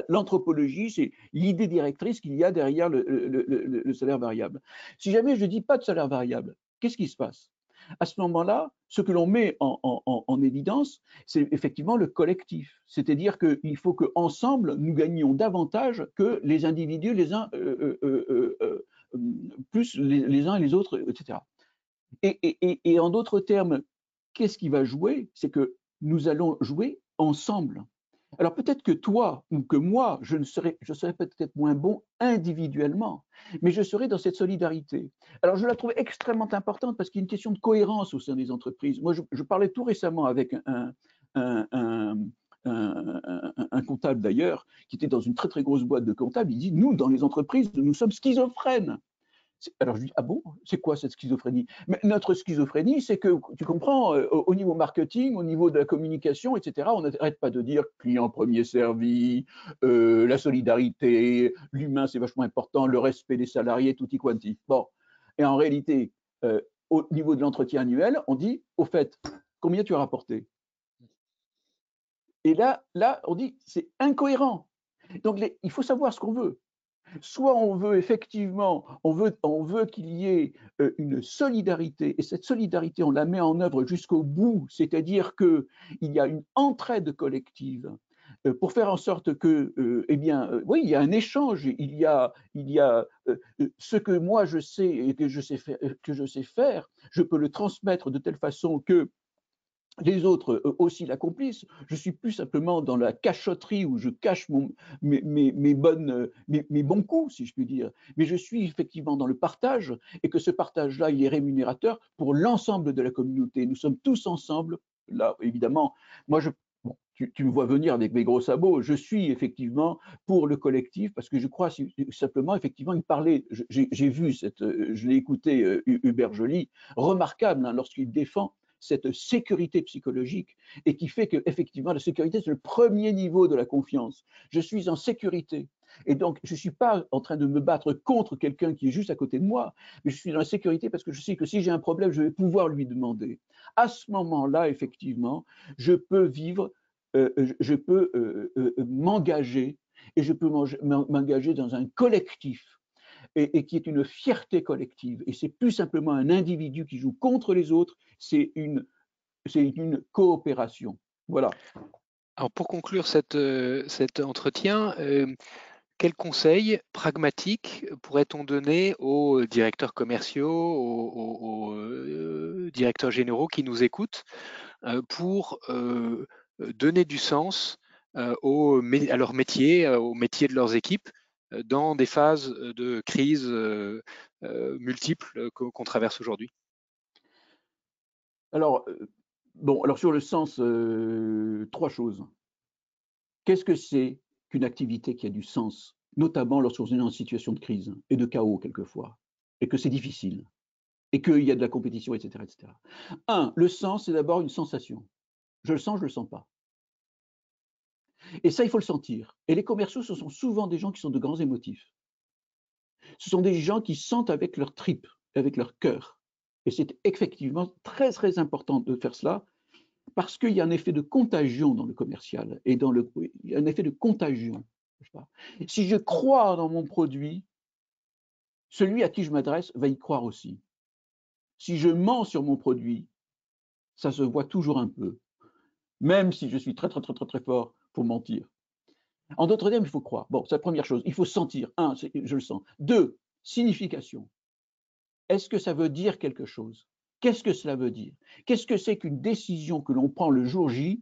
l'anthropologie, c'est l'idée directrice qu'il y a derrière le, salaire variable. Si jamais je ne dis pas de salaire variable, qu'est-ce qui se passe? À ce moment-là, ce que l'on met en, évidence, c'est effectivement le collectif. C'est-à-dire qu'il faut qu'ensemble, nous gagnions davantage que les individus, les uns euh, euh, euh, plus les, uns et les autres, etc. et en d'autres termes, qu'est-ce qui va jouer? C'est que nous allons jouer ensemble. Alors peut-être que toi ou que moi, je, ne serai, je peut-être moins bon individuellement, mais je serai dans cette solidarité. Alors je la trouve extrêmement importante parce qu'il y a une question de cohérence au sein des entreprises. Moi, je, parlais tout récemment avec un, un, un comptable d'ailleurs, qui était dans une très très grosse boîte de comptables, il dit, nous, dans les entreprises, nous sommes schizophrènes. Alors je dis, ah bon, c'est quoi cette schizophrénie? Mais notre schizophrénie, c'est que, tu comprends, euh, au niveau marketing, au niveau de la communication, etc., on n'arrête pas de dire client premier servi, euh, la solidarité, l'humain, c'est vachement important, le respect des salariés, tutti quanti. Bon, et en réalité, euh, au niveau de l'entretien annuel, on dit, au fait, combien tu as rapporté? Et là, là, on dit, c'est incohérent. Donc, il faut savoir ce qu'on veut. Soit on veut effectivement, on veut, on veut qu'il y ait euh, une solidarité, et cette solidarité, on la met en œuvre jusqu'au bout, c'est-à-dire qu'il y a une entraide collective euh, pour faire en sorte que, euh, eh bien, oui, il y a un échange, il y a, il y a ce que moi je sais et que je sais faire, que je sais faire, je peux le transmettre de telle façon que les autres aussi l'accomplissent. Je suis plus simplement dans la cachotterie où je cache mon, mes, bons coups, si je puis dire. Mais je suis effectivement dans le partage et que ce partage-là, il est rémunérateur pour l'ensemble de la communauté. Nous sommes tous ensemble. Là, évidemment, moi, tu, me vois venir avec mes gros sabots. Je suis effectivement pour le collectif parce que je crois simplement, effectivement, il parlait. J'ai vu cette, je l'ai écouté Hubert Joly, remarquable hein, lorsqu'il défend cette sécurité psychologique et qui fait que effectivement la sécurité c'est le premier niveau de la confiance. Je suis en sécurité et donc je ne suis pas en train de me battre contre quelqu'un qui est juste à côté de moi, mais je suis dans la sécurité parce que je sais que si j'ai un problème, je vais pouvoir lui demander. À ce moment-là, effectivement, je peux vivre je peux m'engager et je peux m'engager dans un collectif et, qui est une fierté collective. Et c'est plus simplement un individu qui joue contre les autres, c'est une, coopération. Voilà. Alors pour conclure cette, cet entretien, quels conseils pragmatiques pourrait-on donner aux directeurs commerciaux, aux, directeurs généraux qui nous écoutent pour donner du sens à leur métier, au métier de leurs équipes dans des phases de crise multiples qu'on traverse aujourd'hui? Alors, bon, alors sur le sens, trois choses. Qu'est-ce que c'est qu'une activité qui a du sens, notamment lorsqu'on est en situation de crise et de chaos quelquefois, et que c'est difficile, et qu'il y a de la compétition, etc., etc. Un, le sens, c'est d'abord une sensation. Je le sens, je ne le sens pas. Et ça, il faut le sentir. Et les commerciaux, ce sont souvent des gens qui sont de grands émotifs. Ce sont des gens qui sentent avec leur tripes, avec leur cœur. Et c'est effectivement très, très important de faire cela parce qu'il y a un effet de contagion dans le commercial et dans le, il y a un effet de contagion. Si je crois dans mon produit, celui à qui je m'adresse va y croire aussi. Si je mens sur mon produit, ça se voit toujours un peu. Même si je suis très, très, très, très, très fort pour mentir. En d'autres termes, il faut croire. Bon, c'est la première chose. Il faut sentir. Un, je le sens. Deux, signification. Est-ce que ça veut dire quelque chose? Qu'est-ce que cela veut dire? Qu'est-ce que c'est qu'une décision que l'on prend le jour J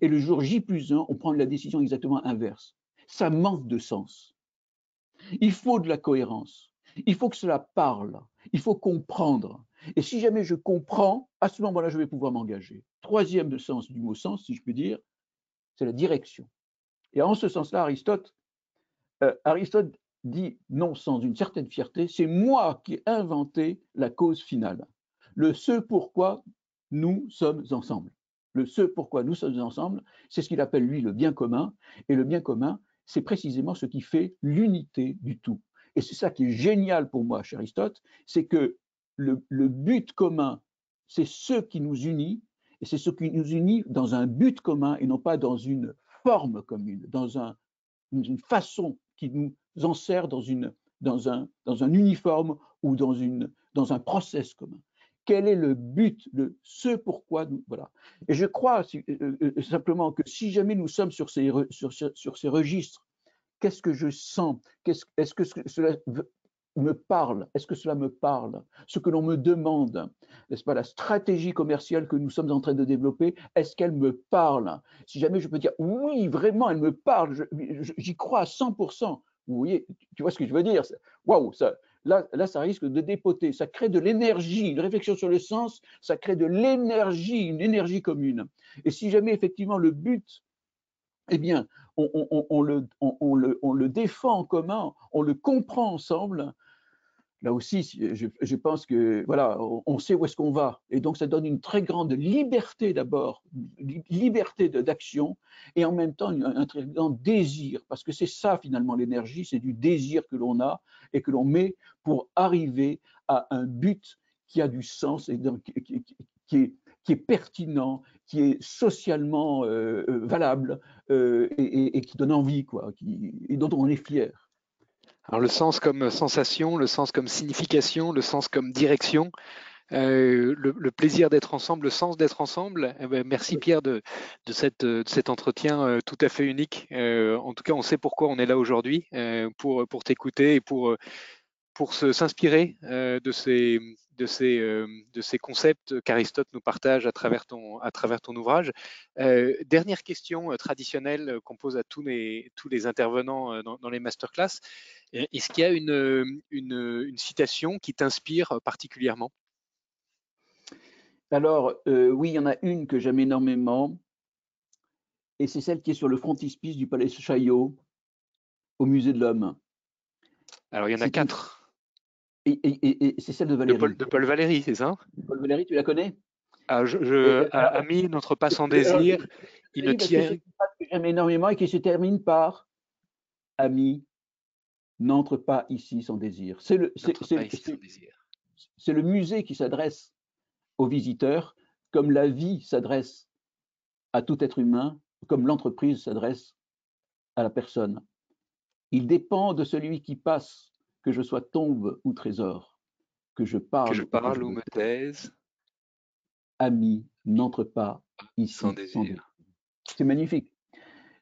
et le jour J plus 1, on prend la décision exactement inverse? Ça manque de sens. Il faut de la cohérence. Il faut que cela parle. Il faut comprendre. Et si jamais je comprends, à ce moment-là, je vais pouvoir m'engager. Troisième sens du mot sens, si je peux dire, c'est la direction. Et en ce sens-là, Aristote, euh, Aristote dit, non sans une certaine fierté, c'est moi qui ai inventé la cause finale. Le ce pourquoi nous sommes ensemble. Le ce pourquoi nous sommes ensemble, c'est ce qu'il appelle lui le bien commun. Et le bien commun, c'est précisément ce qui fait l'unité du tout. Et c'est ça qui est génial pour moi chez Aristote, c'est que le, le but commun, c'est ce qui nous unit, et c'est ce qui nous unit dans un but commun et non pas dans une forme commune, dans un, une façon qui nous enserre dans, dans, un, uniforme ou dans, un process commun. Quel est le but, ce pourquoi nous voilà. Et je crois euh, euh, simplement que si jamais nous sommes sur ces, sur, sur ces registres, qu'est-ce que je sens? Est-ce que cela me parle Est-ce que cela me parle? Ce que l'on me demande, n'est-ce pas, la stratégie commerciale que nous sommes en train de développer, est-ce qu'elle me parle? Si jamais je peux dire oui, vraiment, elle me parle, j'y crois à 100%. Vous voyez, tu vois ce que je veux dire? Waouh, là, là, ça risque de dépoter. Ça crée de l'énergie, une réflexion sur le sens, ça crée de l'énergie, une énergie commune. Et si jamais effectivement le but eh bien, on, le, défend en commun, on le comprend ensemble, là aussi, je, pense que voilà, on sait où est-ce qu'on va. Et donc, ça donne une très grande liberté d'abord, liberté d'action, et en même temps un, très grand désir, parce que c'est ça finalement l'énergie, c'est du désir que l'on a et que l'on met pour arriver à un but qui a du sens et qui, est, pertinent, qui est socialement euh, euh, valable euh, et, qui donne envie, quoi, et dont on est fier. Alors le sens comme sensation, le sens comme signification, le sens comme direction, euh, le, plaisir d'être ensemble, le sens d'être ensemble. Eh ben, merci Pierre de, de, cette, de, cet entretien euh, tout à fait unique. Euh, en tout cas, on sait pourquoi on est là aujourd'hui, pour, pour t'écouter et pour, pour s'inspirer de ces, de ces, de ces concepts qu'Aristote nous partage à travers ton, à travers ton ouvrage. dernière question traditionnelle qu'on pose à tous les, tous les intervenants dans, dans les masterclass. Est-ce qu'il y a une, une, citation qui t'inspire particulièrement? Alors, oui, il y en a une que j'aime énormément, et c'est celle qui est sur le frontispice du palais Chaillot, au musée de l'Homme. Alors, il y en a quatre. Et, c'est celle de Valérie. De Paul, Valéry, c'est ça? Paul Valéry, tu la connais? Ah, je, Ami, notre pas sans désir, il ne tient. Que j'aime énormément et qui se termine par Ami, n'entre pas ici sans désir. C'est le, c'est, le musée qui s'adresse aux visiteurs, comme la vie s'adresse à tout être humain, comme l'entreprise s'adresse à la personne. Il dépend de celui qui passe, que je sois tombe ou trésor, que je parle, que je parle ou me taise. Ami, n'entre pas ici sans désir. C'est magnifique.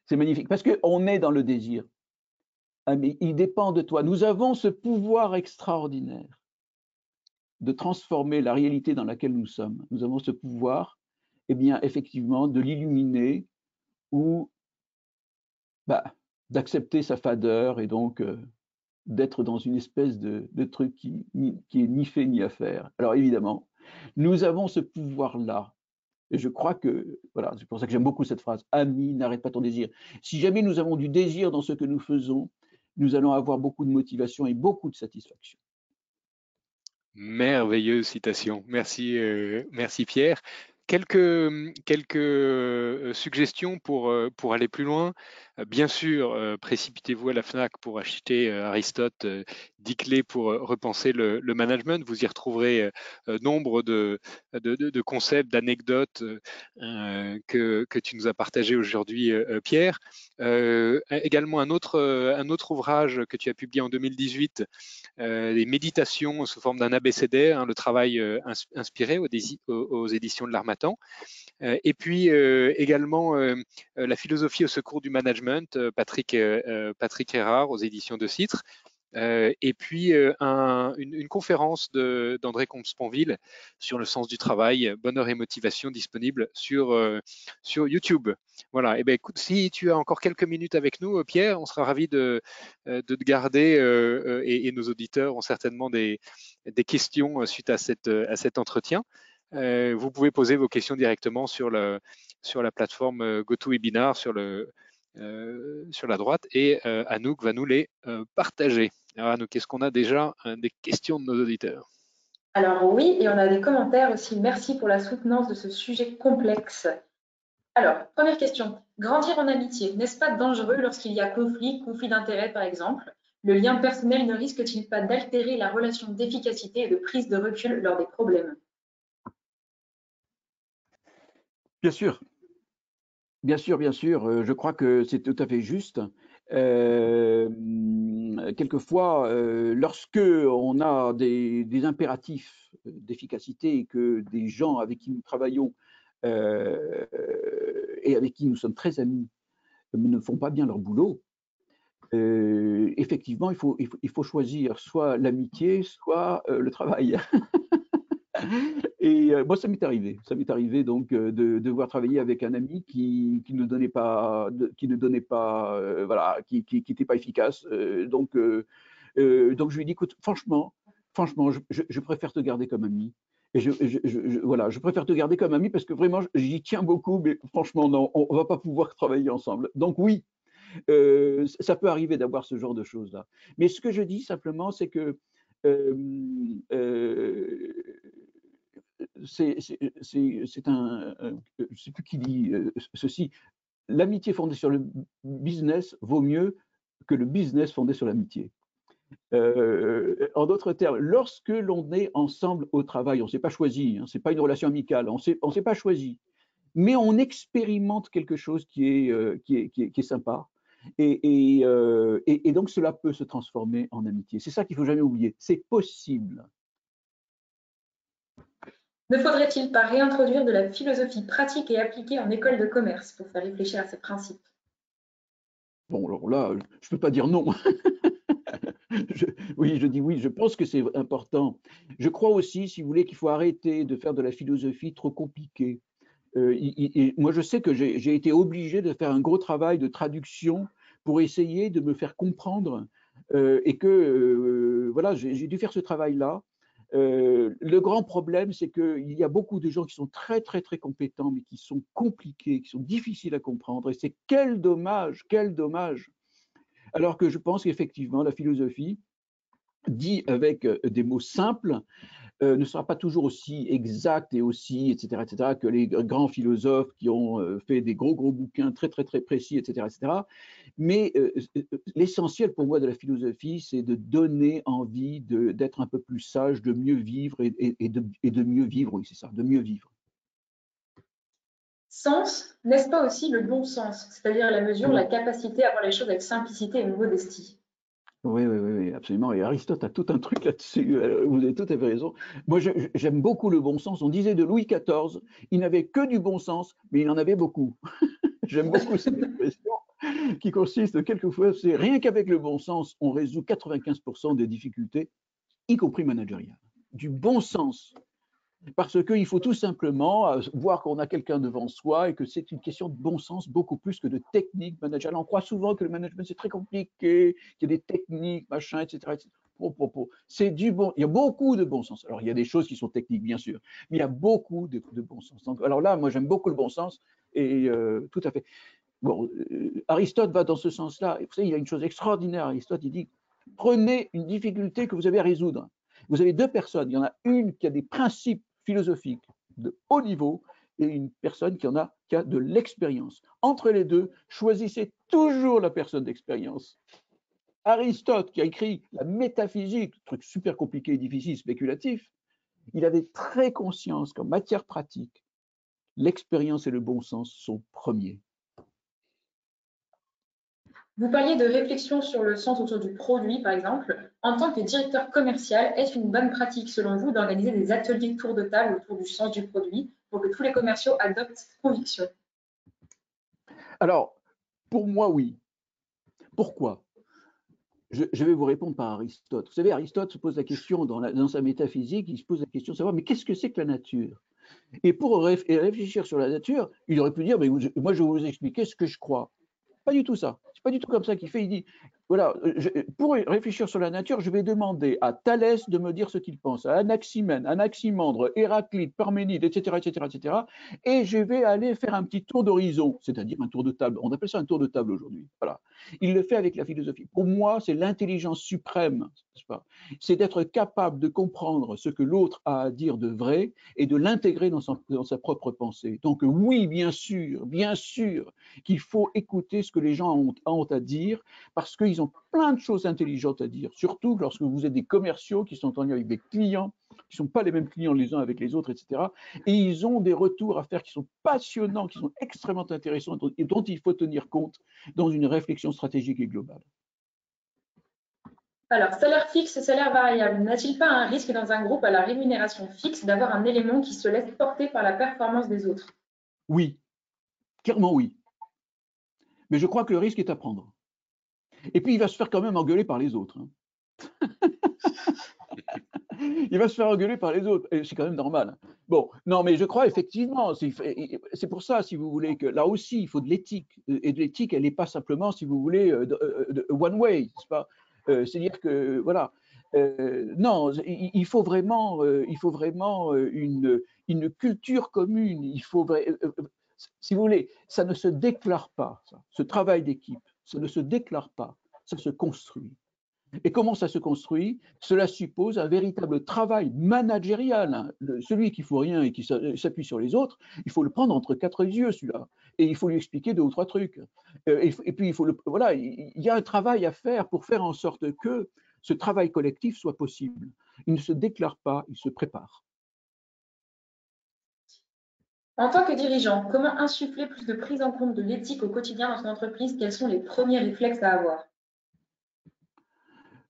C'est magnifique parce qu'on est dans le désir. Ami, il dépend de toi. Nous avons ce pouvoir extraordinaire de transformer la réalité dans laquelle nous sommes. Nous avons ce pouvoir, eh bien, effectivement, de l'illuminer ou bah, d'accepter sa fadeur et donc euh, d'être dans une espèce de, truc qui, est ni fait ni à faire. Alors évidemment, nous avons ce pouvoir-là. Et je crois que, voilà, c'est pour ça que j'aime beaucoup cette phrase, ami, n'arrête pas ton désir. Si jamais nous avons du désir dans ce que nous faisons, nous allons avoir beaucoup de motivation et beaucoup de satisfaction. Merveilleuse citation. Merci, euh, Pierre. Quelques, euh, suggestions euh, pour aller plus loin. Bien sûr, précipitez-vous à la FNAC pour acheter Aristote, 10 clés pour repenser le, management. Vous y retrouverez nombre de, concepts, d'anecdotes que, tu nous as partagé aujourd'hui, Pierre. également un autre, ouvrage que tu as publié en 2018, les méditations sous forme d'un ABCD, hein, le travail inspiré aux, éditions de l'Armatan. et puis également la philosophie au secours du management euh, Patrick, euh, euh, Patrick Erard aux éditions de Citre. et puis une, conférence d'André Comte-Sponville sur le sens du travail, bonheur et motivation disponible sur, YouTube. Voilà, et eh ben écoute, si tu as encore quelques minutes avec nous, Pierre, on sera ravi de, te garder et, nos auditeurs ont certainement des, questions suite à, cet entretien. vous pouvez poser vos questions directement sur, sur la plateforme GoToWebinar, sur le, sur la droite et euh, Anouk va nous les euh, partager. Alors Anouk, est-ce qu'on a déjà des questions de nos auditeurs? Alors oui, et on a des commentaires aussi. Merci pour la soutenance de ce sujet complexe. Alors, première question. Grandir en amitié, n'est-ce pas dangereux lorsqu'il y a conflit, conflit d'intérêt par exemple? Le lien personnel ne risque-t-il pas d'altérer la relation d'efficacité et de prise de recul lors des problèmes? Bien sûr, Bien sûr, bien sûr, euh, je crois que c'est tout à fait juste. Euh, quelquefois, euh, lorsque on a des, impératifs d'efficacité et que des gens avec qui nous travaillons et avec qui nous sommes très amis ne font pas bien leur boulot, effectivement, il faut, choisir soit l'amitié, soit le travail. Et euh, moi, ça m'est arrivé. Ça m'est arrivé donc euh, de, devoir travailler avec un ami qui, qui ne donnait pas, qui ne donnait pas, euh, voilà, qui n'était pas efficace. donc, donc je lui ai dit, écoute, franchement, franchement, je, préfère te garder comme ami. Et je, voilà, je préfère te garder comme ami parce que vraiment, j'y tiens beaucoup, mais franchement, non, on, ne va pas pouvoir travailler ensemble. Donc oui, ça peut arriver d'avoir ce genre de choses-là. Mais ce que je dis simplement, c'est que c'est un, je ne sais plus qui dit euh, ceci, l'amitié fondée sur le business vaut mieux que le business fondé sur l'amitié. Euh, en d'autres termes, lorsque l'on est ensemble au travail, on ne s'est pas choisi, hein, ce n'est pas une relation amicale, on ne s'est pas choisi, mais on expérimente quelque chose qui est, euh, qui est, qui est, sympa. Et, et, et, donc cela peut se transformer en amitié. C'est ça qu'il ne faut jamais oublier. C'est possible. Ne faudrait-il pas réintroduire de la philosophie pratique et appliquée en école de commerce pour faire réfléchir à ces principes? Bon, alors là, je ne peux pas dire non. oui, je dis oui, je pense que c'est important. Je crois aussi, si vous voulez, qu'il faut arrêter de faire de la philosophie trop compliquée. Euh, moi, je sais que j'ai été obligé de faire un gros travail de traduction pour essayer de me faire comprendre euh, et que, euh, voilà, j'ai dû faire ce travail-là. Euh, le grand problème, c'est qu'il y a beaucoup de gens qui sont très, très, très compétents, mais qui sont compliqués, qui sont difficiles à comprendre. Et c'est quel dommage, quel dommage. Alors que je pense qu'effectivement, la philosophie, dit avec euh, des mots simples, euh, ne sera pas toujours aussi exact et aussi, etc., etc., que les grands philosophes qui ont euh, fait des gros, gros bouquins très, très, très précis, etc., etc. Mais euh, l'essentiel pour moi de la philosophie, c'est de donner envie d'être un peu plus sage, de mieux vivre et, de, et de, mieux vivre, oui, c'est ça, de mieux vivre. Sens, n'est-ce pas aussi le bon sens, c'est-à-dire la mesure, la capacité à voir les choses avec simplicité et modestie oui, oui, oui, absolument. Aristote a tout un truc là-dessus. Euh, vous avez tout à fait raison. Moi, j'aime beaucoup le bon sens. On disait de Louis XIV, il n'avait que du bon sens, mais il en avait beaucoup. j'aime beaucoup cette expression qui consiste quelquefois, c'est rien qu'avec le bon sens, on résout 95% des difficultés, y compris managériales. Du bon sens. Parce qu'il faut tout simplement euh, voir qu'on a quelqu'un devant soi et que c'est une question de bon sens beaucoup plus que de technique managériale. On croit souvent que le management c'est très compliqué, qu'il y a des techniques, machin, etc. C'est du bon. Il y a beaucoup de bon sens. Alors il y a des choses qui sont techniques bien sûr, mais il y a beaucoup de, bon sens. Alors là, moi j'aime beaucoup le bon sens et euh, tout à fait. Bon, euh, Aristote va dans ce sens-là. Vous savez, il y a une chose extraordinaire. Aristote, il dit prenez une difficulté que vous avez à résoudre. Vous avez deux personnes. Il y en a une qui a des principes philosophique de haut niveau et une personne qui en a, qui a de l'expérience. Entre les deux, choisissez toujours la personne d'expérience. Aristote, qui a écrit la métaphysique, truc super compliqué, difficile, spéculatif, il avait très conscience qu'en matière pratique, l'expérience et le bon sens sont premiers. Vous parliez de réflexion sur le sens autour du produit, par exemple. En tant que directeur commercial, est-ce une bonne pratique, selon vous, d'organiser des ateliers tour de table autour du sens du produit pour que tous les commerciaux adoptent cette conviction? Alors, pour moi, oui. Pourquoi? Je, vais vous répondre par Aristote. Vous savez, Aristote se pose la question dans, dans sa métaphysique, il se pose la question de savoir, mais qu'est-ce que c'est que la nature? Et pour réfléchir sur la nature, il aurait pu dire, mais moi je vais vous expliquer ce que je crois. Pas du tout ça. Pas du tout comme ça qu'il fait. Il dit voilà, pour réfléchir sur la nature, je vais demander à Thalès de me dire ce qu'il pense, à Anaximène, Anaximandre, Héraclite, Parménide, etc., etc., etc. Et je vais aller faire un petit tour d'horizon, c'est-à-dire un tour de table. On appelle ça un tour de table aujourd'hui. Voilà. Il le fait avec la philosophie. Pour moi, c'est l'intelligence suprême, C'est d'être capable de comprendre ce que l'autre a à dire de vrai et de l'intégrer dans, sa propre pensée. Donc oui, bien sûr, bien sûr qu'il faut écouter ce que les gens ont, ont à dire parce qu'ils ont plein de choses intelligentes à dire, surtout lorsque vous êtes des commerciaux qui sont en lien avec des clients, qui ne sont pas les mêmes clients les uns avec les autres, etc. Et ils ont des retours à faire qui sont passionnants, qui sont extrêmement intéressants et dont il faut tenir compte dans une réflexion stratégique et globale. Alors, salaire fixe, salaire variable, n'a-t-il pas un risque dans un groupe à la rémunération fixe d'avoir un élément qui se laisse porter par la performance des autres? Oui, clairement oui. Mais je crois que le risque est à prendre. Et puis, il va se faire quand même engueuler par les autres. Hein. il va se faire engueuler par les autres. C'est quand même normal. Bon, non, mais je crois effectivement, c'est pour ça, si vous voulez, que là aussi, il faut de l'éthique. Et de l'éthique, elle n'est pas simplement, si vous voulez, euh, euh, one way, euh, C'est-à-dire que, voilà. non, il faut vraiment, il faut vraiment une, une culture commune. Il faut, si vous voulez, ça ne se déclare pas, ce travail d'équipe ça ne se déclare pas, ça se construit. Et comment ça se construit? Cela suppose un véritable travail managérial. Hein. celui qui ne faut rien et qui s'appuie sur les autres, il faut le prendre entre quatre yeux, celui-là. Et il faut lui expliquer deux ou trois trucs. Euh, et, puis, il faut le, voilà, il y a un travail à faire pour faire en sorte que ce travail collectif soit possible. Il ne se déclare pas, il se prépare. En tant que dirigeant, comment insuffler plus de prise en compte de l'éthique au quotidien dans son entreprise? Quels sont les premiers réflexes à avoir?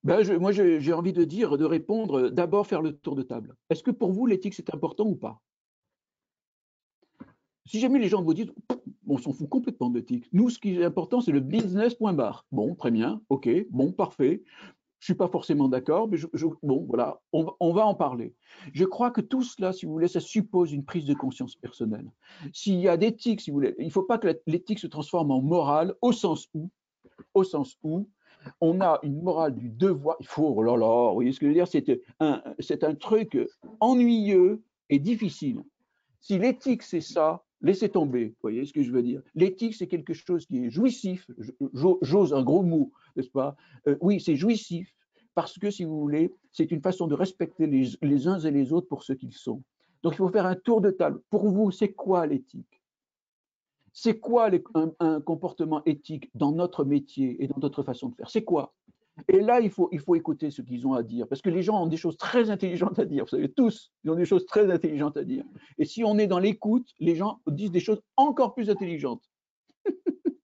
Ben moi, j'ai envie de dire, de répondre, d'abord faire le tour de table. Est-ce que pour vous, l'éthique, c'est important ou pas? Si jamais les gens vous disent, on s'en fout complètement de l'éthique. Nous, ce qui est important, c'est le business point barre. Bon, très bien, ok, bon, parfait. Je suis pas forcément d'accord, mais bon, voilà, on, va en parler. Je crois que tout cela, si vous voulez, ça suppose une prise de conscience personnelle. S'il y a d'éthique, si vous voulez, il ne faut pas que l'éthique se transforme en morale, au sens où, au sens où, on a une morale du devoir. Il faut, oh là là, vous voyez ce que je veux dire C'est un, c'est un truc ennuyeux et difficile. Si l'éthique, c'est ça, laissez tomber. Vous voyez ce que je veux dire L'éthique, c'est quelque chose qui est jouissif. J'ose un gros mot, n'est-ce pas? Euh, Oui, c'est jouissif parce que, si vous voulez, c'est une façon de respecter les, uns et les autres pour ce qu'ils sont. Donc, il faut faire un tour de table. Pour vous, c'est quoi l'éthique? C'est quoi un, comportement éthique dans notre métier et dans notre façon de faire? C'est quoi? Et là, il faut, il faut écouter ce qu'ils ont à dire, parce que les gens ont des choses très intelligentes à dire. Vous savez, tous, ils ont des choses très intelligentes à dire. Et si on est dans l'écoute, les gens disent des choses encore plus intelligentes.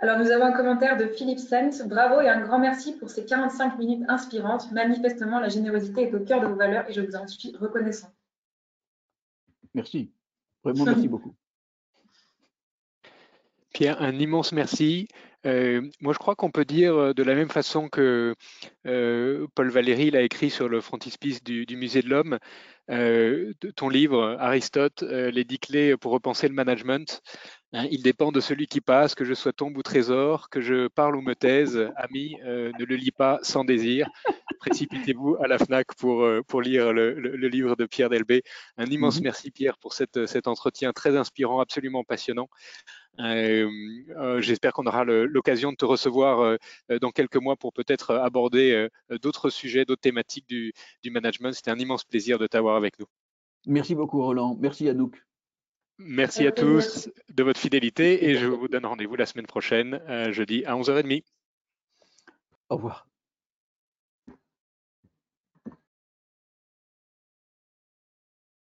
Alors, nous avons un commentaire de Philippe Sens. Bravo et un grand merci pour ces 45 minutes inspirantes. Manifestement, la générosité est au cœur de vos valeurs et je vous en suis reconnaissant. Merci. Vraiment, merci beaucoup. Pierre, un immense merci. Euh, moi, je crois qu'on peut dire euh, de la même façon que euh, Paul Valéry l'a écrit sur le frontispice du, Musée de l'Homme, ton livre, Aristote, les dix clés pour repenser le management. Hein, il dépend de celui qui passe, que je sois tombe ou trésor, que je parle ou me taise. Ami, ne le lis pas sans désir. Précipitez-vous à la FNAC pour, pour lire le, livre de Pierre Delbé. Un immense mmh merci Pierre pour cet entretien très inspirant, absolument passionnant. Euh, euh, j'espère qu'on aura l'occasion de te recevoir euh, dans quelques mois pour peut-être aborder d'autres sujets, d'autres thématiques du, management. C'était un immense plaisir de t'avoir avec nous. Merci beaucoup Roland. Merci Anouk. Merci à tous de votre fidélité et je vous donne rendez-vous la semaine prochaine, jeudi à 11h30. Au revoir.